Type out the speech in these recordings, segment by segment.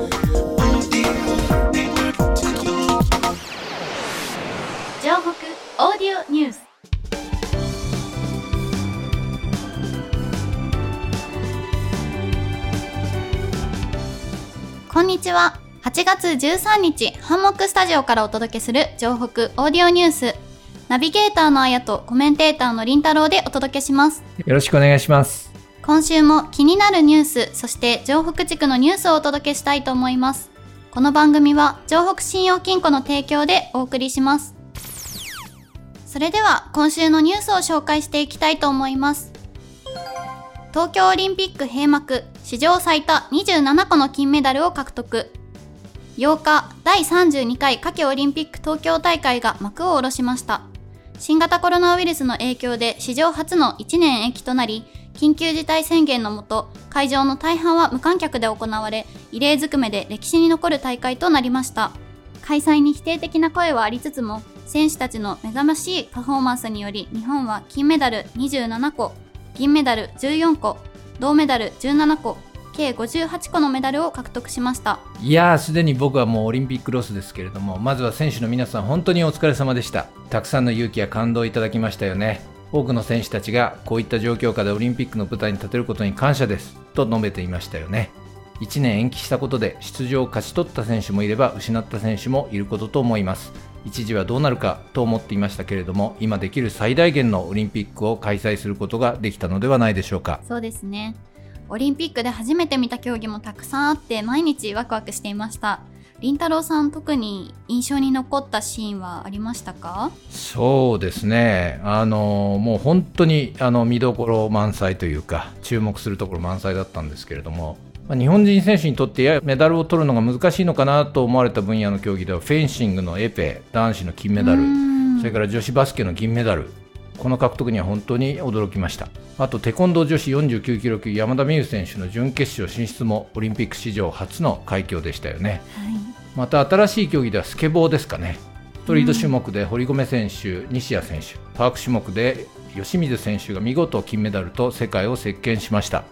城北オーディオニュース。こんにちは。8月13日ハンモックスタジオからお届けする城北オーディオニュース。ナビゲーターのあやとコメンテーターのりんたろうでお届けします。よろしくお願いします。今週も気になるニュースそして城北地区のニュースをお届けしたいと思います。この番組は城北信用金庫の提供でお送りします。それでは今週のニュースを紹介していきたいと思います。東京オリンピック閉幕史上最多27個の金メダルを獲得。8日第32回夏季オリンピック東京大会が幕を下ろしました。新型コロナウイルスの影響で史上初の1年延期となり緊急事態宣言のもと会場の大半は無観客で行われ異例ずくめで歴史に残る大会となりました開催に否定的な声はありつつも選手たちの目覚ましいパフォーマンスにより日本は金メダル27個銀メダル14個銅メダル17個計58個のメダルを獲得しましたいや、すでに僕はもうオリンピックロスですけれども、まずは選手の皆さん、本当にお疲れ様でした。たくさんの勇気や感動をいただきましたよね。多くの選手たちがこういった状況下でオリンピックの舞台に立てることに感謝ですと述べていましたよね。1年延期したことで出場を勝ち取った選手もいれば失った選手もいることと思います。一時はどうなるかと思っていましたけれども、今できる最大限のオリンピックを開催することができたのではないでしょうか。そうですねオリンピックで初めて見た競技もたくさんあって毎日ワクワクしていましたりんたろーさん特に印象に残ったシーンはありましたか？そうですね、あのもう本当にあの見どころ満載というか、注目するところ満載だったんですけれども、まあ日本人選手にとってややメダルを取るのが難しいのかなと思われた分野の競技では、フェンシングのエペ、男子の金メダルそれから女子バスケの銀メダル、この獲得には本当に驚きました。あと、テコンドー女子49キロ級、山田美優選手の準決勝進出もオリンピック史上初の快挙でしたよね。はいまた新しい競技ではスケボーですかね。ストリート種目で堀米選手、西矢選手パーク種目で吉水選手が見事金メダルと世界を席巻しました。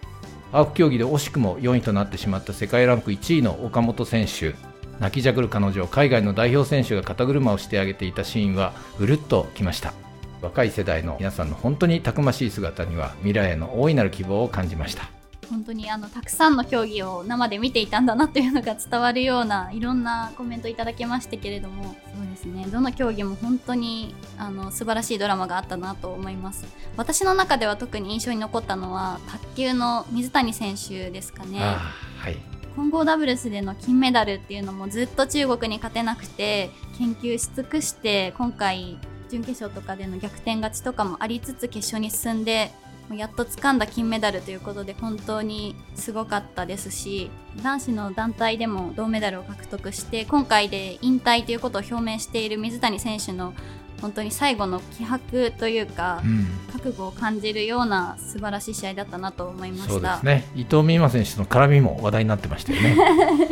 アーク競技で惜しくも4位となってしまった世界ランク1位の岡本選手。泣きじゃくる彼女を海外の代表選手が肩車をしてあげていたシーンはうるっときました。若い世代の皆さんの本当にたくましい姿には未来への大いなる希望を感じました本当にあのたくさんの競技を生で見ていたんだなというのが伝わるようないろんなコメントいただきましたけれども。そうですね。どの競技も本当にあの素晴らしいドラマがあったなと思います。私の中では特に印象に残ったのは卓球の水谷選手ですかね。はい。混合ダブルスでの金メダルっていうのもずっと中国に勝てなくて研究し尽くして今回準決勝とかでの逆転勝ちとかもありつつ決勝に進んでやっと掴んだ金メダルということで本当にすごかったですし男子の団体でも銅メダルを獲得して今回で引退ということを表明している水谷選手の本当に最後の気迫というかうん。覚悟を感じるような素晴らしい試合だったなと思いました。そうですね。伊藤美誠選手の絡みも話題になってましたよね。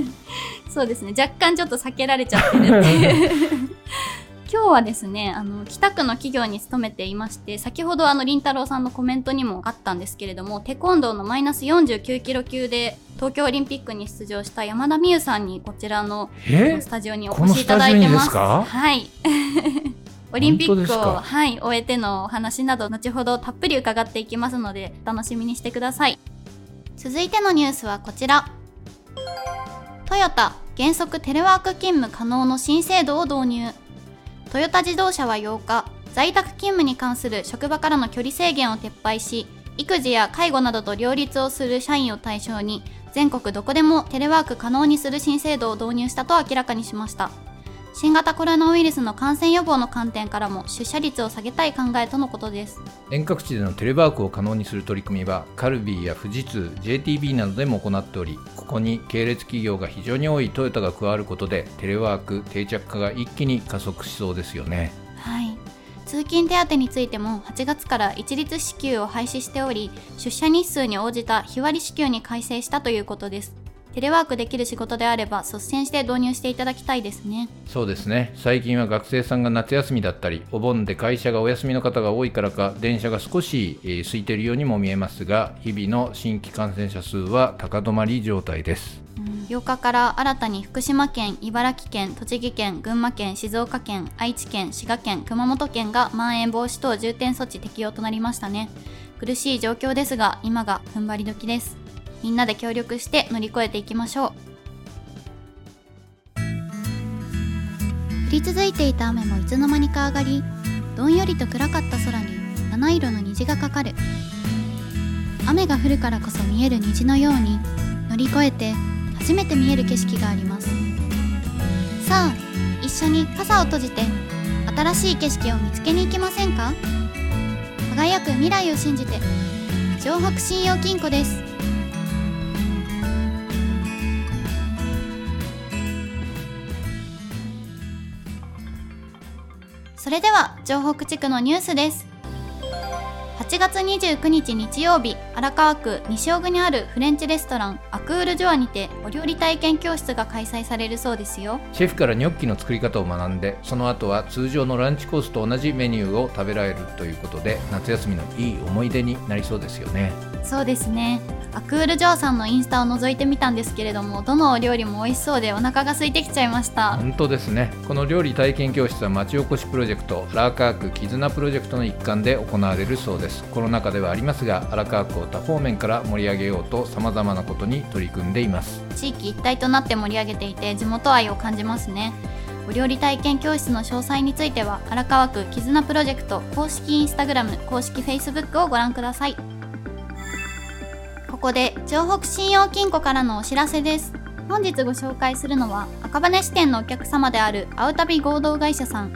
そうですね。若干ちょっと避けられちゃってるっていう 今日はですねあの北区の企業に勤めていまして先ほどあのりんたろーさんのコメントにもあったんですけれどもテコンドーのマイナス49キロ級で東京オリンピックに出場した山田美優さんにこちらのえ？スタジオにお越しいただいてます。ですか？はい。オリンピックを、はい、終えてのお話など後ほどたっぷり伺っていきますので楽しみにしてください。続いてのニュースはこちら。トヨタ原則テレワーク勤務可能の新制度を導入トヨタ自動車は8日在宅勤務に関する職場からの距離制限を撤廃し育児や介護などと両立をする社員を対象に全国どこでもテレワーク可能にする新制度を導入したと明らかにしました。新型コロナウイルスの感染予防の観点からも出社率を下げたい考えとのことです。遠隔地でのテレワークを可能にする取り組みはカルビーや富士通 JTB などでも行っておりここに系列企業が非常に多いトヨタが加わることでテレワーク定着化が一気に加速しそうですよね。はい。通勤手当についても8月から一律支給を廃止しており出社日数に応じた日割り支給に改正したということですテレワークできる仕事であれば率先して導入していただきたいですねそうですね最近は学生さんが夏休みだったりお盆で会社がお休みの方が多いからか電車が少し、えー空いているようにも見えますが日々の新規感染者数は高止まり状態ですうん8日から新たに福島県、茨城県、栃木県、群馬県、静岡県、愛知県、滋賀県、熊本県がまん延防止等重点措置適用となりましたね。苦しい状況ですが、今が踏ん張り時です。みんなで協力して乗り越えていきましょう。降り続いていた雨もいつの間にか上がり、どんよりと暗かった空に七色の虹がかかる。雨が降るからこそ見える虹のように乗り越えて初めて見える景色がありますさあ一緒に傘を閉じて新しい景色を見つけに行きませんか？輝く未来を信じて城北信用金庫ですそれでは城北地区のニュースです。8月29日日曜日荒川区西尾久にあるフレンチレストランアクールジョアにてお料理体験教室が開催されるそうですよ。シェフからニョッキの作り方を学んでその後は通常のランチコースと同じメニューを食べられるということで夏休みのいい思い出になりそうですよね。そうですねアクールジョーさんのインスタを覗いてみたんですけれどもどのお料理も美味しそうでお腹が空いてきちゃいました。本当ですね。この料理体験教室は町おこしプロジェクト荒川区絆プロジェクトの一環で行われるそうです。コロナ禍ではありますが荒川区を多方面から盛り上げようとさまざまなことに取り組んでいます。地域一体となって盛り上げていて地元愛を感じますね。お料理体験教室の詳細については荒川区絆プロジェクト公式インスタグラム公式フェイスブックをご覧くださいここで城北信用金庫からのお知らせです。本日ご紹介するのは赤羽支店のお客様であるアウタビ合同会社さん。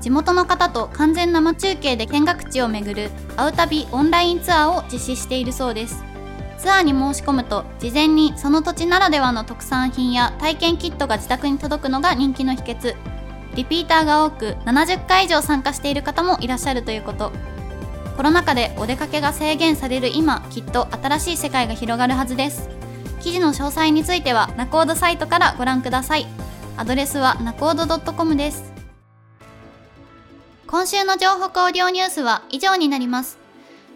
地元の方と完全生中継で見学地を巡るアウタビオンラインツアーを実施しているそうです。ツアーに申し込むと事前にその土地ならではの特産品や体験キットが自宅に届くのが人気の秘訣。リピーターが多く70回以上参加している方もいらっしゃるということ。コロナ禍でお出かけが制限される今きっと新しい世界が広がるはずです。記事の詳細についてはナコードサイトからご覧ください。アドレスはナコード .com です。今週の情報オーディオニュースは以上になります。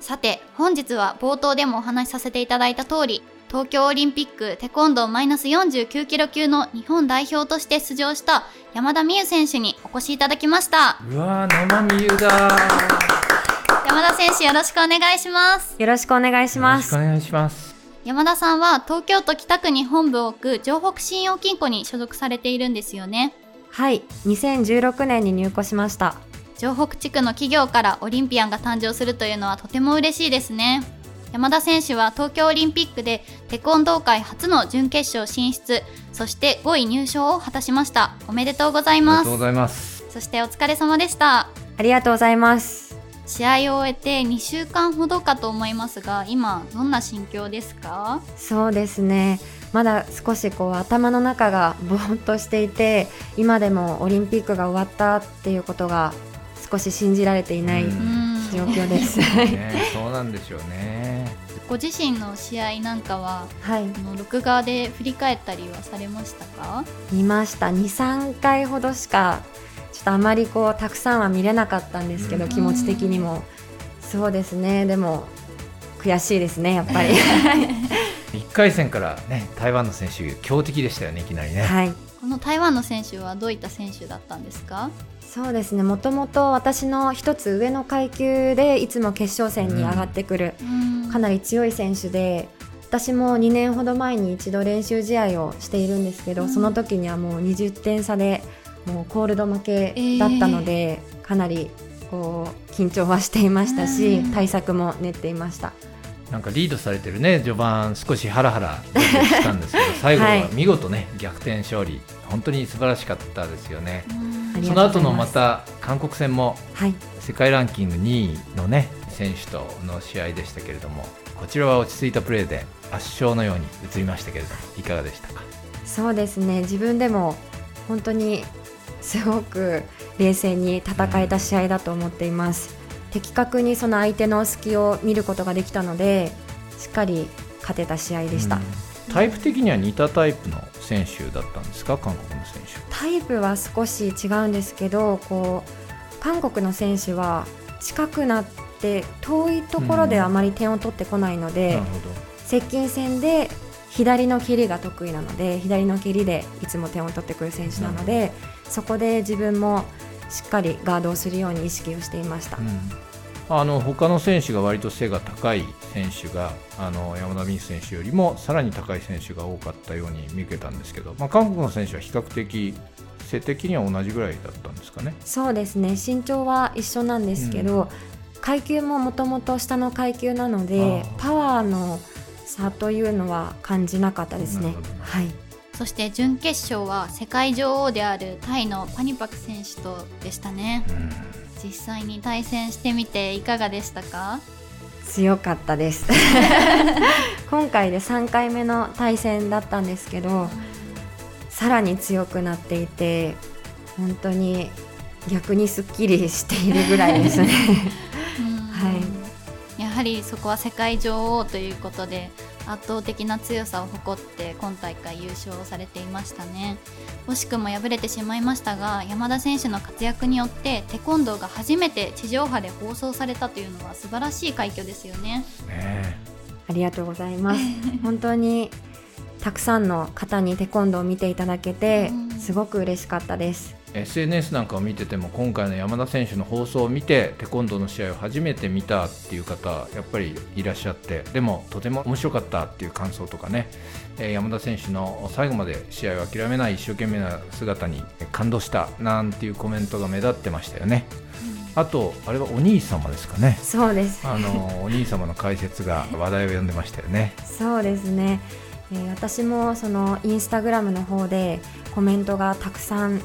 さて本日は冒頭でもお話しさせていただいた通り東京オリンピックテコンドーマイナス49キロ級の日本代表として出場した山田美優選手にお越しいただきました。うわー生美優だ山田選手よろしくお願いします。よろしくお願いします。お願いします。山田さんは東京都北区に本部を置く城北信用金庫に所属されているんですよね。はい。2016年に入庫しました。城北地区の企業からオリンピアンが誕生するというのはとても嬉しいですね。山田選手は東京オリンピックでテコンドー界初の準決勝進出そして5位入賞を果たしました。おめでとうございます。ありがとうございます。そしてお疲れ様でした。ありがとうございます試合を終えて2週間ほどかと思いますが今どんな心境ですか？そうですねまだ少しこう頭の中がぼーっとしていて今でもオリンピックが終わったっていうことが少し信じられていない状況です。ね、そうなんでしょうね。ご自身の試合なんかは、はい、の録画で振り返ったりはされましたか？見ました。2、3回ほどしかちょっとあまりこうたくさんは見れなかったんですけど、気持ち的にも。そうですね。でも悔しいですねやっぱり。1回戦からね台湾の選手強敵でしたよねいきなりね、はい、この台湾の選手はどういった選手だったんですか？そうですね。もともと私の一つ上の階級でいつも決勝戦に上がってくる、うん、かなり強い選手で私も2年ほど前に一度練習試合をしているんですけど、うん、その時にはもう20点差でもうコールド負けだったので、えー、かなりこう緊張はしていましたし、対策も練っていました。なんかリードされてるね序盤少しハラハラしたんですけど 最後は見事ね、はい、逆転勝利。本当に素晴らしかったですよね。その後のまた韓国戦も、世界ランキング2位のね選手との試合でしたけれどもこちらは落ち着いたプレーで圧勝のように映りましたけれどもいかがでしたか？そうですね。自分でも本当にすごく冷静に戦えた試合だと思っています。的確にその相手の隙を見ることができたのでしっかり勝てた試合でした、うん、タイプ的には似たタイプの選手だったんですか？韓国の選手。タイプは少し違うんですけどこう韓国の選手は近くなって遠いところであまり点を取ってこないので、うん、接近戦で左の蹴りが得意なので左の蹴りでいつも点を取ってくる選手なので、そこで自分もしっかりガードをするように意識をしていました。うんあの他の選手が割と背が高い選手があの山田美選手よりもさらに高い選手が多かったように見受けたんですけど、まあ、韓国の選手は比較的背的には同じぐらいだったんですかね？そうですね身長は一緒なんですけど、うん、階級ももともと下の階級なのでパワーの差というのは感じなかったですね。はいそして準決勝は世界女王であるタイのパニパク選手とでしたね。うん。実際に対戦してみていかがでしたか？強かったです。今回で3回目の対戦だったんですけどさらに強くなっていて本当に逆にすっきりしているぐらいですね。はい、やはりそこは世界女王ということで圧倒的な強さを誇って今大会優勝されていましたね。惜しくも敗れてしまいましたが山田選手の活躍によってテコンドーが初めて地上波で放送されたというのは素晴らしい快挙ですよね。ねありがとうございます。本当にたくさんの方にテコンドーを見ていただけてすごく嬉しかったです SNS なんかを見てても今回の山田選手の放送を見てテコンドーの試合を初めて見たっていう方やっぱりいらっしゃってでもとても面白かったっていう感想とかね、え山田選手の最後まで試合を諦めない一生懸命な姿に感動したなんていうコメントが目立ってましたよね。あとあれはお兄様ですかね。そうです。あの お兄様の解説が話題を呼んでましたよね。そうですね。えー、私もそのインスタグラムの方でコメントがたくさん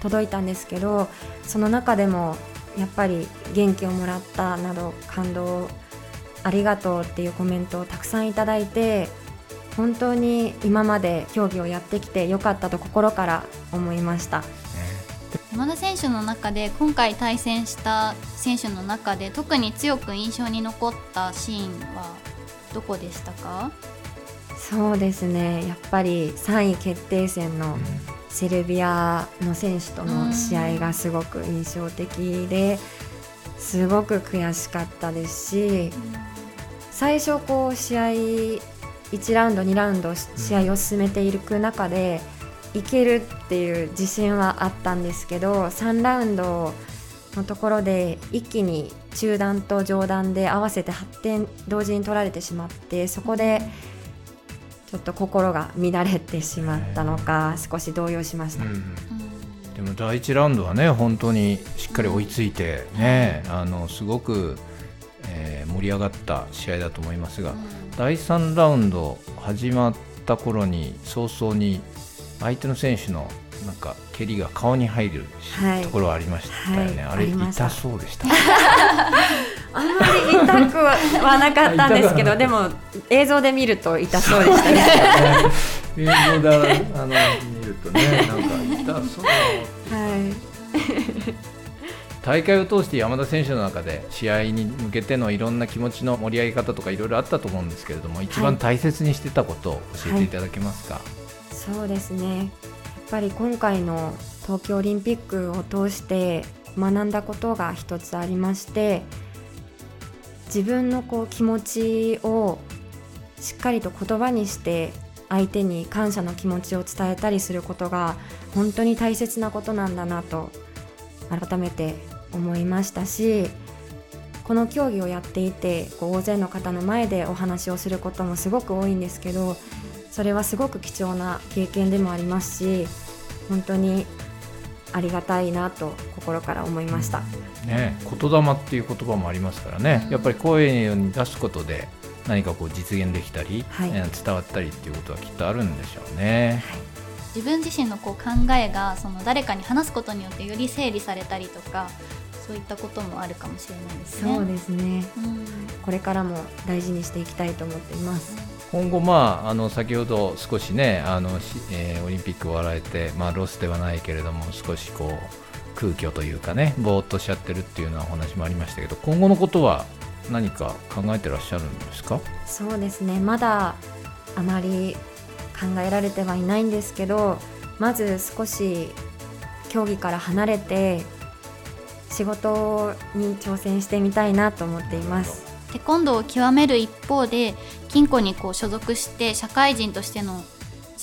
届いたんですけどその中でもやっぱり元気をもらったなど感動ありがとうっていうコメントをたくさんいただいて本当に今まで競技をやってきてよかったと心から思いました。山田選手の中で今回対戦した選手の中で特に強く印象に残ったシーンはどこでしたか？そうですね。やっぱり3位決定戦のセルビアの選手との試合がすごく印象的ですごく悔しかったですし最初こう試合1ラウンド2ラウンド試合を進めていく中でいけるっていう自信はあったんですけど3ラウンドのところで一気に中段と上段で合わせて8点同時に取られてしまってそこで。ちょっと心が乱れてしまったのか少し動揺しました、うん、でも第1ラウンドはね本当にしっかり追いついてね、あのすごく、えー、盛り上がった試合だと思いますが、第3ラウンド始まった頃に早々に相手の選手のなんか蹴りが顔に入る、はい、ところはありましたよね、はい、あれ痛そうでした あんまり痛くはなかったんですけどでも映像で見ると痛そうでしたね映像であの見るとねなんか痛そうはい。大会を通して山田選手の中で試合に向けてのいろんな気持ちの盛り上げ方とかいろいろあったと思うんですけれども一番大切にしてたことを教えていただけますか、はい、そうですね。ぱり今回の東京オリンピックを通して学んだことが一つありまして自分のこう気持ちをしっかりと言葉にして相手に感謝の気持ちを伝えたりすることが本当に大切なことなんだなと改めて思いましたしこの競技をやっていてこう大勢の方の前でお話をすることもすごく多いんですけどそれはすごく貴重な経験でもありますし本当にありがたいなと心から思いました、ね、言霊っていう言葉もありますからね、やっぱり声に出すことで何かこう実現できたり、はい、伝わったりっていうことはきっとあるんでしょうね。はい自分自身のこう考えがその誰かに話すことによってより整理されたりとかそういったこともあるかもしれないですね。そうですね、うん、これからも大事にしていきたいと思っています。今後、まあ、あの先ほど少しねあの、えー、オリンピックを笑えて、まあ、ロスではないけれども少しこう空虚というかねぼーっとしちゃってるっていうようなお話もありましたけど今後のことは何か考えてらっしゃるんですか？そうですね。まだあまり考えられてはいないんですけどまず少し競技から離れて仕事に挑戦してみたいなと思っています。テコンドーを極める一方で金庫にこう所属して社会人としての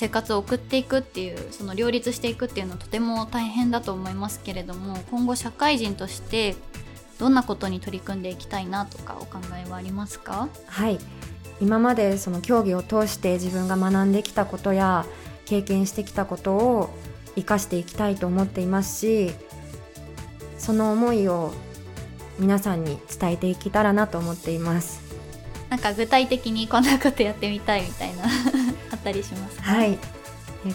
生活を送っていくっていうその両立していくっていうのはとても大変だと思いますけれども今後社会人としてどんなことに取り組んでいきたいなとかお考えはありますか？はい。今までその競技を通して自分が学んできたことや経験してきたことを生かしていきたいと思っていますしその思いを皆さんに伝えていけたらなと思っています。なんか具体的にこんなことやってみたいみたいな。あったりしますか？はい。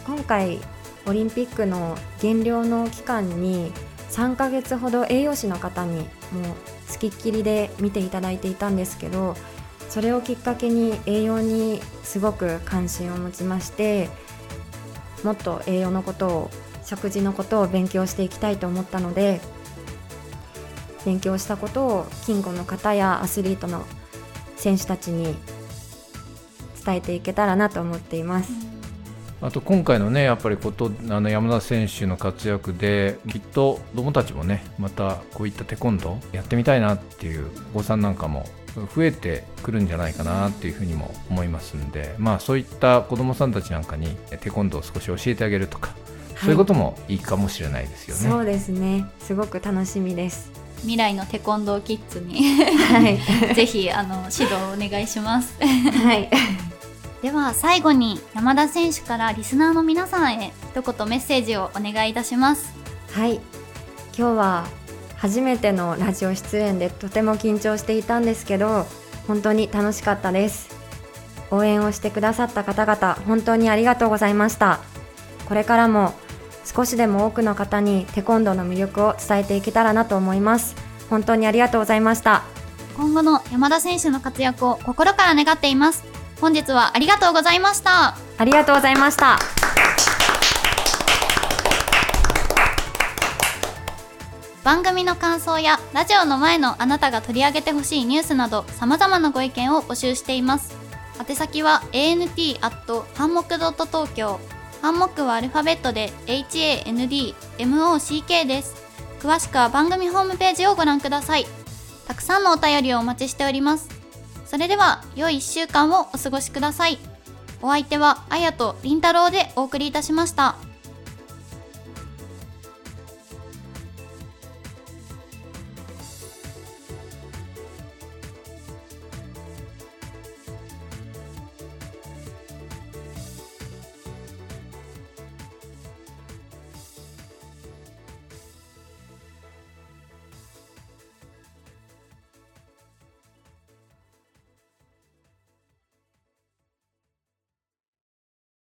今回オリンピックの減量の期間に3ヶ月ほど栄養士の方にもう付きっきりで見ていただいていたんですけどそれをきっかけに栄養にすごく関心を持ちましてもっと栄養のことを食事のことを勉強していきたいと思ったので勉強したことを金庫の方やアスリートの選手たちに伝えていけたらなと思っています。あと今回のねやっぱりことあの山田選手の活躍できっと子どもたちもねまたこういったテコンドーやってみたいなっていうお子さんなんかも増えてくるんじゃないかなっていうふうにも思いますんでまあそういった子どもさんたちなんかにテコンドーを少し教えてあげるとか、はい、そういうこともいいかもしれないですよね。そうですねすごく楽しみです未来のテコンドーキッズにはい、ぜひあの指導をお願いします。はいでは最後に山田選手からリスナーの皆さんへ一言メッセージをお願いいたします。はい。今日は初めてのラジオ出演でとても緊張していたんですけど本当に楽しかったです。応援をしてくださった方々本当にありがとうございました。これからも少しでも多くの方にテコンドーの魅力を伝えていけたらなと思います。本当にありがとうございました。今後の山田選手の活躍を心から願っています本日はありがとうございました。ありがとうございました。番組の感想やラジオの前のあなたが取り上げてほしいニュースなど様々なご意見を募集しています。宛先は ant アットハンモクドット東京。ハンモックはアルファベットで HANDMOCK です。詳しくは番組ホームページをご覧ください。たくさんのお便りをお待ちしておりますそれでは良い1週間をお過ごしください。お相手はあやとりんたろうでお送りいたしました。